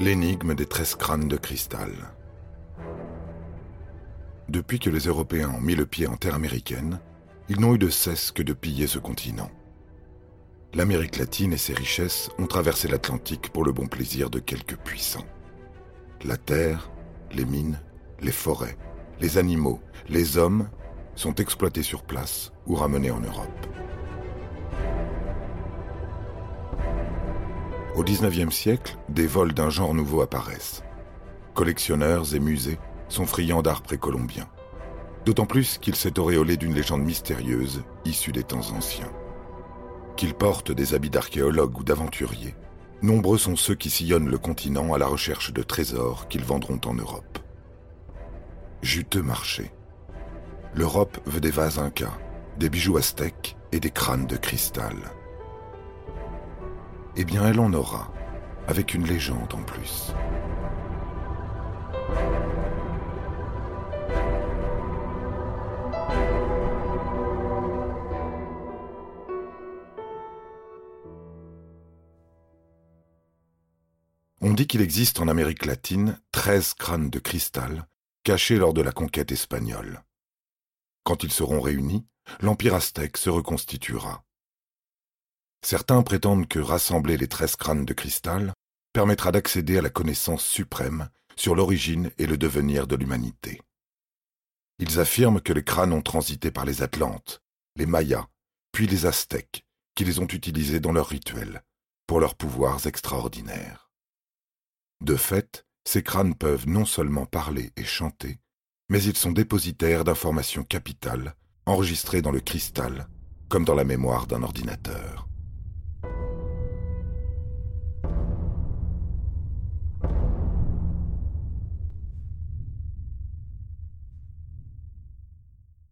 L'énigme des treize crânes de cristal. Depuis que les Européens ont mis le pied en terre américaine, ils n'ont eu de cesse que de piller ce continent. L'Amérique latine et ses richesses ont traversé l'Atlantique pour le bon plaisir de quelques puissants. La terre, les mines, les forêts, les animaux, les hommes sont exploités sur place ou ramenés en Europe. Au XIXe siècle, des vols d'un genre nouveau apparaissent. Collectionneurs et musées sont friands d'art précolombien. D'autant plus qu'il s'est auréolé d'une légende mystérieuse issue des temps anciens. Qu'ils portent des habits d'archéologues ou d'aventuriers, nombreux sont ceux qui sillonnent le continent à la recherche de trésors qu'ils vendront en Europe. Juteux marché. L'Europe veut des vases incas, des bijoux aztèques et des crânes de cristal eh bien elle en aura, avec une légende en plus. On dit qu'il existe en Amérique latine 13 crânes de cristal cachés lors de la conquête espagnole. Quand ils seront réunis, l'Empire aztèque se reconstituera. Certains prétendent que rassembler les treize crânes de cristal permettra d'accéder à la connaissance suprême sur l'origine et le devenir de l'humanité. Ils affirment que les crânes ont transité par les Atlantes, les Mayas, puis les Aztèques, qui les ont utilisés dans leurs rituels, pour leurs pouvoirs extraordinaires. De fait, ces crânes peuvent non seulement parler et chanter, mais ils sont dépositaires d'informations capitales, enregistrées dans le cristal, comme dans la mémoire d'un ordinateur.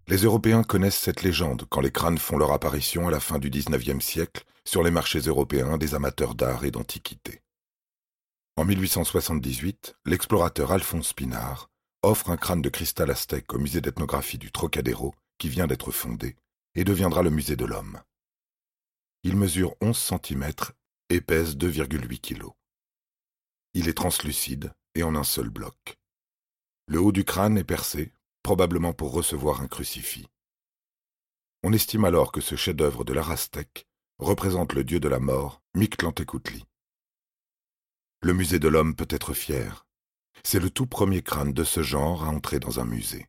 Les Européens connaissent cette légende quand les crânes font leur apparition à la fin du XIXe siècle sur les marchés européens des amateurs d'art et d'antiquité. En 1878, l'explorateur Alphonse Pinard offre un crâne de cristal aztèque au musée d'ethnographie du Trocadéro qui vient d'être fondé et deviendra le musée de l'homme. Il mesure 11 cm et pèse 2,8 kg. Il est translucide et en un seul bloc. Le haut du crâne est percé probablement pour recevoir un crucifix. On estime alors que ce chef-d'œuvre de l'art aztèque représente le dieu de la mort, Mictlantecutli. Le musée de l'homme peut être fier. C'est le tout premier crâne de ce genre à entrer dans un musée.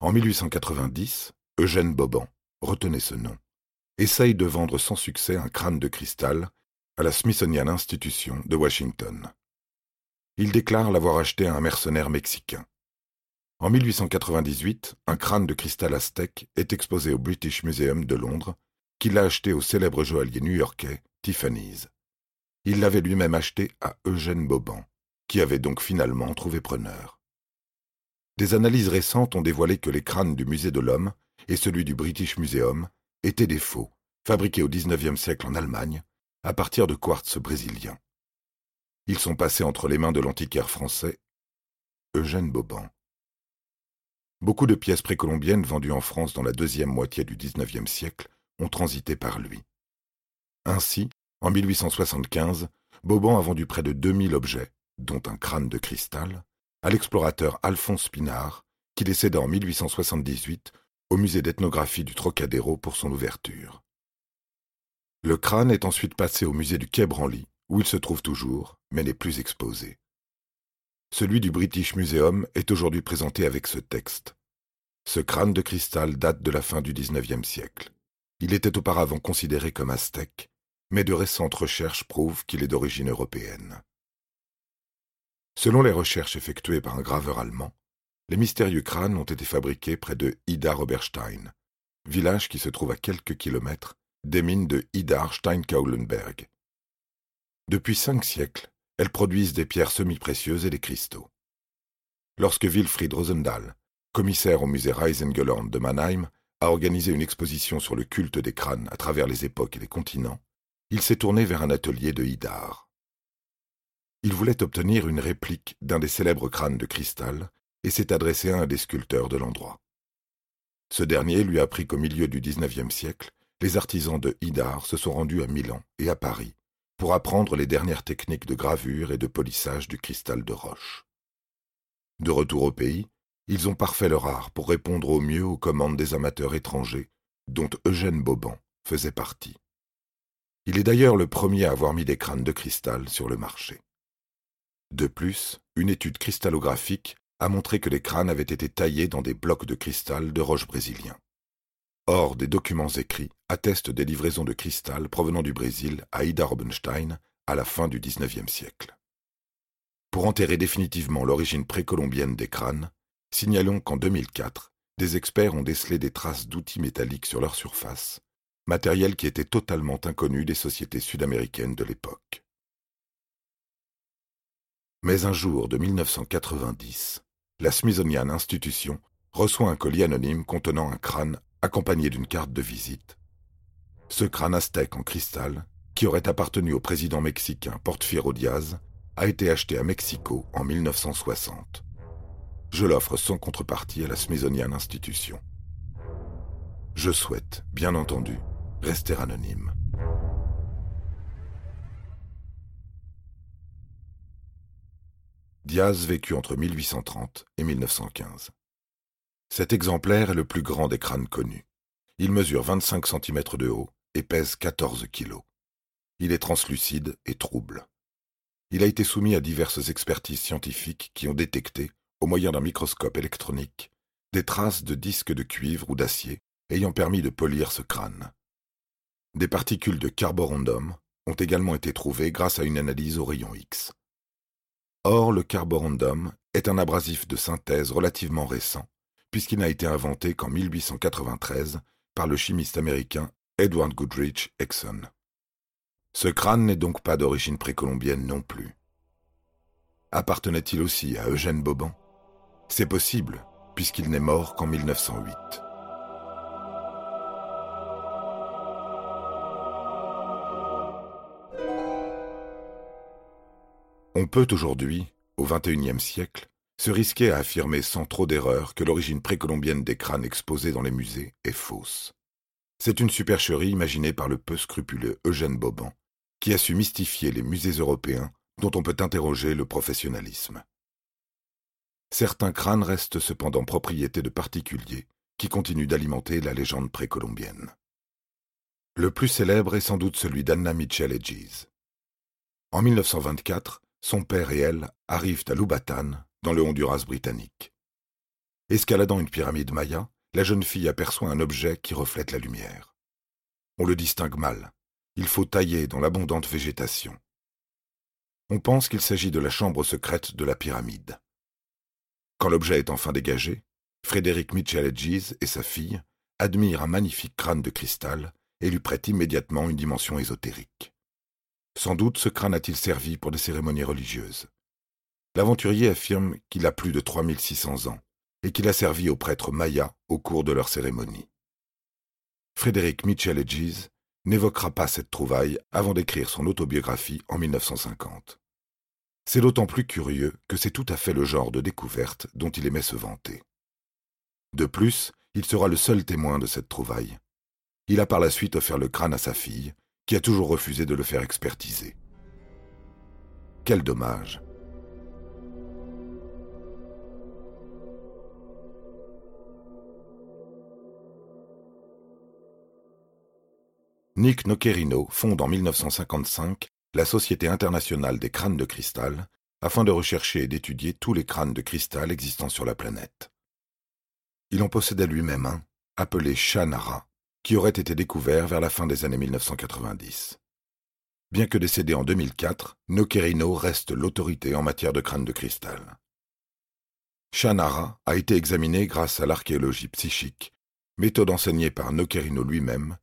En 1890, Eugène Boban, retenez ce nom, essaye de vendre sans succès un crâne de cristal à la Smithsonian Institution de Washington. Il déclare l'avoir acheté à un mercenaire mexicain. En 1898, un crâne de cristal aztèque est exposé au British Museum de Londres, qu'il a acheté au célèbre joaillier new-yorkais Tiffany's. Il l'avait lui-même acheté à Eugène Boban, qui avait donc finalement trouvé preneur. Des analyses récentes ont dévoilé que les crânes du musée de l'homme et celui du British Museum étaient des faux, fabriqués au XIXe siècle en Allemagne, à partir de quartz brésilien. Ils sont passés entre les mains de l'antiquaire français Eugène Boban. Beaucoup de pièces précolombiennes vendues en France dans la deuxième moitié du XIXe siècle ont transité par lui. Ainsi, en 1875, Boban a vendu près de 2000 objets, dont un crâne de cristal, à l'explorateur Alphonse Pinard, qui décéda en 1878 au musée d'ethnographie du Trocadéro pour son ouverture. Le crâne est ensuite passé au musée du Quai Branly, où il se trouve toujours, mais n'est plus exposé. Celui du British Museum est aujourd'hui présenté avec ce texte. Ce crâne de cristal date de la fin du XIXe siècle. Il était auparavant considéré comme aztèque, mais de récentes recherches prouvent qu'il est d'origine européenne. Selon les recherches effectuées par un graveur allemand, les mystérieux crânes ont été fabriqués près de Idar Oberstein, village qui se trouve à quelques kilomètres des mines de Idar Steinkaulenberg. Depuis cinq siècles, elles produisent des pierres semi-précieuses et des cristaux. Lorsque Wilfried Rosendahl, commissaire au musée Reisengeland de Mannheim, a organisé une exposition sur le culte des crânes à travers les époques et les continents, il s'est tourné vers un atelier de Idar. Il voulait obtenir une réplique d'un des célèbres crânes de cristal et s'est adressé à un des sculpteurs de l'endroit. Ce dernier lui a appris qu'au milieu du XIXe siècle, les artisans de Idar se sont rendus à Milan et à Paris pour apprendre les dernières techniques de gravure et de polissage du cristal de roche. De retour au pays, ils ont parfait leur art pour répondre au mieux aux commandes des amateurs étrangers, dont Eugène Boban faisait partie. Il est d'ailleurs le premier à avoir mis des crânes de cristal sur le marché. De plus, une étude cristallographique a montré que les crânes avaient été taillés dans des blocs de cristal de roche brésilien. Or, des documents écrits attestent des livraisons de cristal provenant du Brésil à Ida Robenstein à la fin du XIXe siècle. Pour enterrer définitivement l'origine précolombienne des crânes, signalons qu'en 2004, des experts ont décelé des traces d'outils métalliques sur leur surface, matériel qui était totalement inconnu des sociétés sud-américaines de l'époque. Mais un jour de 1990, la Smithsonian Institution reçoit un colis anonyme contenant un crâne accompagné d'une carte de visite. Ce crâne aztèque en cristal, qui aurait appartenu au président mexicain Porfirio Diaz, a été acheté à Mexico en 1960. Je l'offre sans contrepartie à la Smithsonian Institution. Je souhaite, bien entendu, rester anonyme. Diaz vécut entre 1830 et 1915. Cet exemplaire est le plus grand des crânes connus. Il mesure 25 cm de haut et pèse 14 kg. Il est translucide et trouble. Il a été soumis à diverses expertises scientifiques qui ont détecté, au moyen d'un microscope électronique, des traces de disques de cuivre ou d'acier ayant permis de polir ce crâne. Des particules de carborundum ont également été trouvées grâce à une analyse au rayon X. Or, le carborundum est un abrasif de synthèse relativement récent, puisqu'il n'a été inventé qu'en 1893 par le chimiste américain Edward Goodrich Exxon. Ce crâne n'est donc pas d'origine précolombienne non plus. Appartenait-il aussi à Eugène Boban C'est possible, puisqu'il n'est mort qu'en 1908. On peut aujourd'hui, au XXIe siècle, se risquer à affirmer sans trop d'erreur que l'origine précolombienne des crânes exposés dans les musées est fausse. C'est une supercherie imaginée par le peu scrupuleux Eugène Boban, qui a su mystifier les musées européens dont on peut interroger le professionnalisme. Certains crânes restent cependant propriété de particuliers qui continuent d'alimenter la légende précolombienne. Le plus célèbre est sans doute celui d'Anna Mitchell Edges. En 1924, son père et elle arrivent à Lubatan, dans le Honduras britannique. Escaladant une pyramide maya, la jeune fille aperçoit un objet qui reflète la lumière. On le distingue mal. Il faut tailler dans l'abondante végétation. On pense qu'il s'agit de la chambre secrète de la pyramide. Quand l'objet est enfin dégagé, Frédéric Mitchell Edges et sa fille admirent un magnifique crâne de cristal et lui prêtent immédiatement une dimension ésotérique. Sans doute ce crâne a-t-il servi pour des cérémonies religieuses. L'aventurier affirme qu'il a plus de 3600 ans et qu'il a servi aux prêtres mayas au cours de leurs cérémonies. Frédéric Mitchell Edges n'évoquera pas cette trouvaille avant d'écrire son autobiographie en 1950. C'est d'autant plus curieux que c'est tout à fait le genre de découverte dont il aimait se vanter. De plus, il sera le seul témoin de cette trouvaille. Il a par la suite offert le crâne à sa fille, qui a toujours refusé de le faire expertiser. Quel dommage. Nick Nocerino fonde en 1955 la Société internationale des crânes de cristal afin de rechercher et d'étudier tous les crânes de cristal existants sur la planète. Il en possédait lui-même un, appelé Shanara, qui aurait été découvert vers la fin des années 1990. Bien que décédé en 2004, Nocerino reste l'autorité en matière de crâne de cristal. Shannara a été examiné grâce à l'archéologie psychique, méthode enseignée par Nocerino lui-même,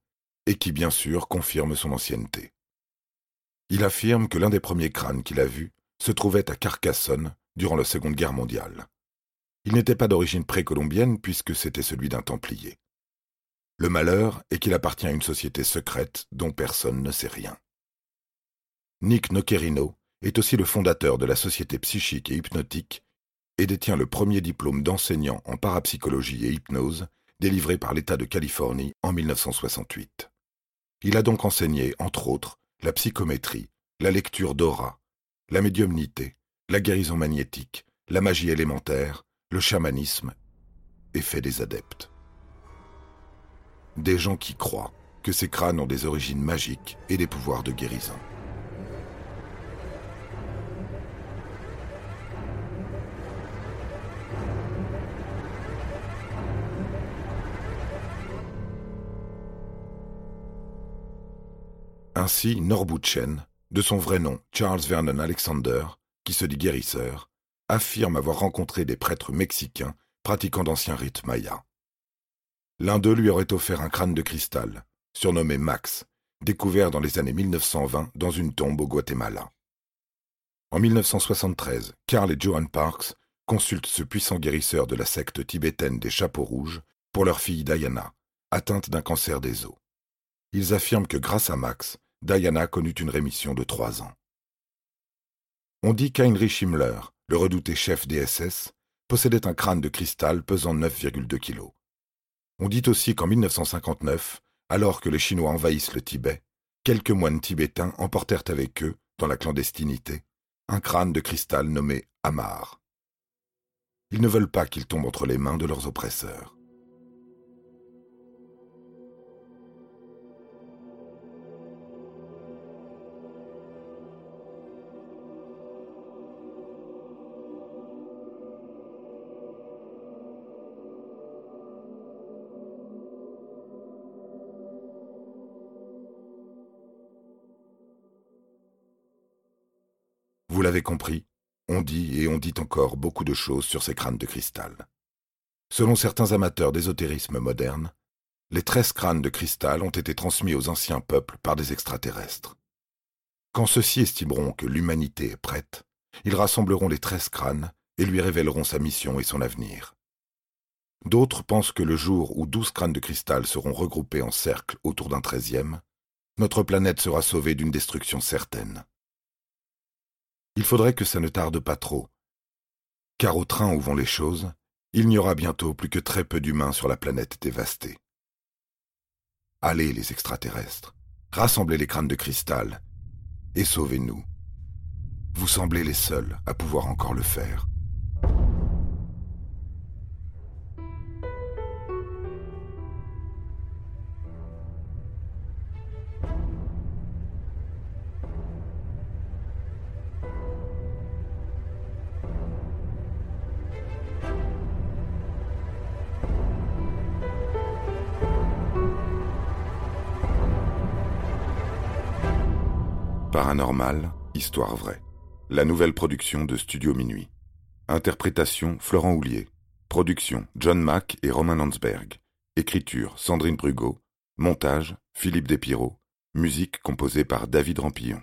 et qui bien sûr confirme son ancienneté. Il affirme que l'un des premiers crânes qu'il a vus se trouvait à Carcassonne durant la Seconde Guerre mondiale. Il n'était pas d'origine précolombienne puisque c'était celui d'un Templier. Le malheur est qu'il appartient à une société secrète dont personne ne sait rien. Nick Nocerino est aussi le fondateur de la Société psychique et hypnotique et détient le premier diplôme d'enseignant en parapsychologie et hypnose délivré par l'État de Californie en 1968. Il a donc enseigné, entre autres, la psychométrie, la lecture d'aura, la médiumnité, la guérison magnétique, la magie élémentaire, le chamanisme, et fait des adeptes. Des gens qui croient que ces crânes ont des origines magiques et des pouvoirs de guérison. Ainsi, Norbuchen, de son vrai nom Charles Vernon Alexander, qui se dit guérisseur, affirme avoir rencontré des prêtres mexicains pratiquant d'anciens rites mayas. L'un d'eux lui aurait offert un crâne de cristal, surnommé Max, découvert dans les années 1920 dans une tombe au Guatemala. En 1973, Carl et Johan Parks consultent ce puissant guérisseur de la secte tibétaine des Chapeaux Rouges pour leur fille Diana, atteinte d'un cancer des os. Ils affirment que grâce à Max, Diana connut une rémission de trois ans. On dit qu'Heinrich Himmler, le redouté chef des SS, possédait un crâne de cristal pesant 9,2 kg. On dit aussi qu'en 1959, alors que les Chinois envahissent le Tibet, quelques moines tibétains emportèrent avec eux, dans la clandestinité, un crâne de cristal nommé Amar. Ils ne veulent pas qu'il tombe entre les mains de leurs oppresseurs. L'avez compris, on dit et on dit encore beaucoup de choses sur ces crânes de cristal. Selon certains amateurs d'ésotérisme moderne, les treize crânes de cristal ont été transmis aux anciens peuples par des extraterrestres. Quand ceux-ci estimeront que l'humanité est prête, ils rassembleront les treize crânes et lui révéleront sa mission et son avenir. D'autres pensent que le jour où douze crânes de cristal seront regroupés en cercle autour d'un treizième, notre planète sera sauvée d'une destruction certaine. Il faudrait que ça ne tarde pas trop, car au train où vont les choses, il n'y aura bientôt plus que très peu d'humains sur la planète dévastée. Allez, les extraterrestres, rassemblez les crânes de cristal et sauvez-nous. Vous semblez les seuls à pouvoir encore le faire. Paranormal, histoire vraie. La nouvelle production de Studio Minuit. Interprétation Florent Houlier. Production John Mack et Romain Landsberg. Écriture Sandrine Brugot. Montage Philippe Despiraux. Musique composée par David Rampillon.